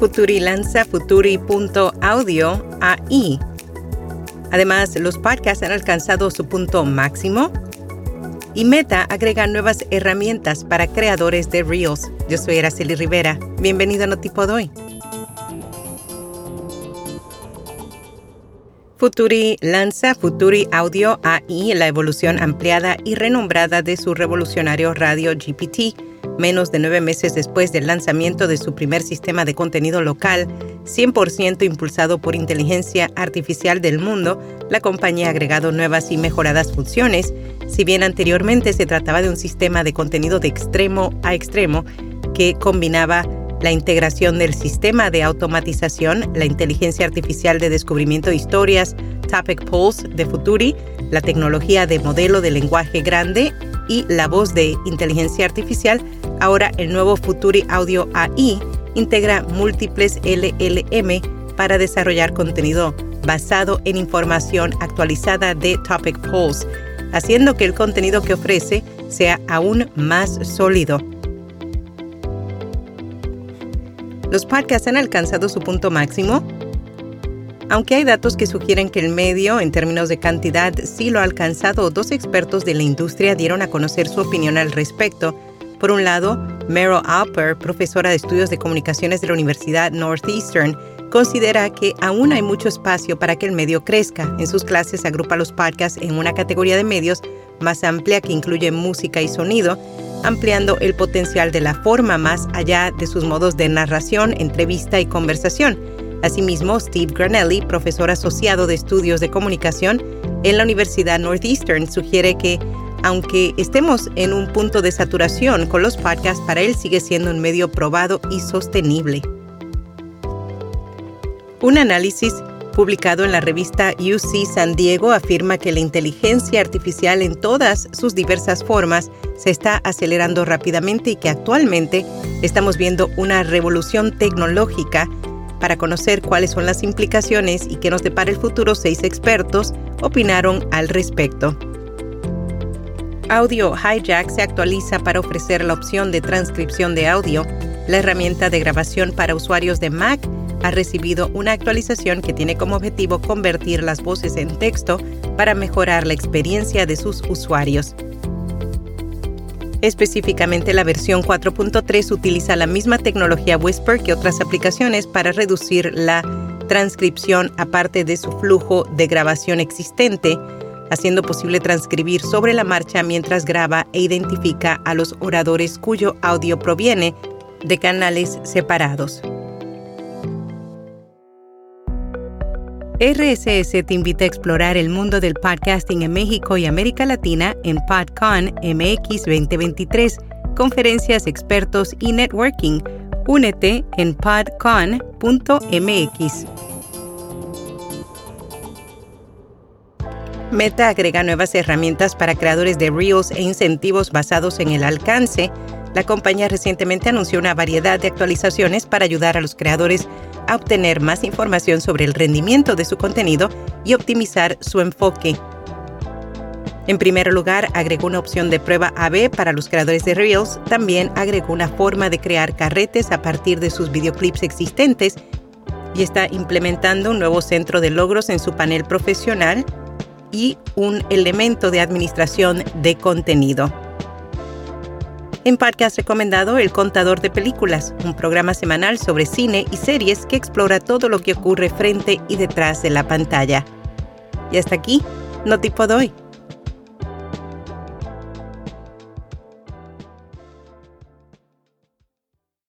Futuri lanza Futuri.audio AI. Además, los podcasts han alcanzado su punto máximo y Meta agrega nuevas herramientas para creadores de Reels. Yo soy Araceli Rivera. Bienvenido a Notipod hoy. Futuri lanza Futuri Audio AI, la evolución ampliada y renombrada de su revolucionario radio GPT menos de nueve meses después del lanzamiento de su primer sistema de contenido local, 100% impulsado por inteligencia artificial del mundo, la compañía ha agregado nuevas y mejoradas funciones, si bien anteriormente se trataba de un sistema de contenido de extremo a extremo que combinaba la integración del sistema de automatización, la inteligencia artificial de descubrimiento de historias, Topic Pulse de Futuri, la tecnología de modelo de lenguaje grande y la voz de inteligencia artificial, ahora el nuevo Futuri Audio AI integra múltiples LLM para desarrollar contenido basado en información actualizada de Topic Polls, haciendo que el contenido que ofrece sea aún más sólido. Los podcasts han alcanzado su punto máximo aunque hay datos que sugieren que el medio, en términos de cantidad, sí lo ha alcanzado, dos expertos de la industria dieron a conocer su opinión al respecto. Por un lado, Meryl Alper, profesora de estudios de comunicaciones de la Universidad Northeastern, considera que aún hay mucho espacio para que el medio crezca. En sus clases agrupa los podcasts en una categoría de medios más amplia que incluye música y sonido, ampliando el potencial de la forma más allá de sus modos de narración, entrevista y conversación. Asimismo, Steve Granelli, profesor asociado de estudios de comunicación en la Universidad Northeastern, sugiere que aunque estemos en un punto de saturación con los podcasts, para él sigue siendo un medio probado y sostenible. Un análisis publicado en la revista UC San Diego afirma que la inteligencia artificial en todas sus diversas formas se está acelerando rápidamente y que actualmente estamos viendo una revolución tecnológica para conocer cuáles son las implicaciones y qué nos depara el futuro, seis expertos opinaron al respecto. Audio Hijack se actualiza para ofrecer la opción de transcripción de audio. La herramienta de grabación para usuarios de Mac ha recibido una actualización que tiene como objetivo convertir las voces en texto para mejorar la experiencia de sus usuarios. Específicamente la versión 4.3 utiliza la misma tecnología Whisper que otras aplicaciones para reducir la transcripción aparte de su flujo de grabación existente, haciendo posible transcribir sobre la marcha mientras graba e identifica a los oradores cuyo audio proviene de canales separados. RSS te invita a explorar el mundo del podcasting en México y América Latina en PodCon MX 2023, conferencias, expertos y networking. Únete en podcon.mx. Meta agrega nuevas herramientas para creadores de Reels e incentivos basados en el alcance. La compañía recientemente anunció una variedad de actualizaciones para ayudar a los creadores a obtener más información sobre el rendimiento de su contenido y optimizar su enfoque. En primer lugar, agregó una opción de prueba AB para los creadores de Reels. También agregó una forma de crear carretes a partir de sus videoclips existentes y está implementando un nuevo centro de logros en su panel profesional y un elemento de administración de contenido. En podcast recomendado El Contador de Películas, un programa semanal sobre cine y series que explora todo lo que ocurre frente y detrás de la pantalla. Y hasta aquí, no tipo doy.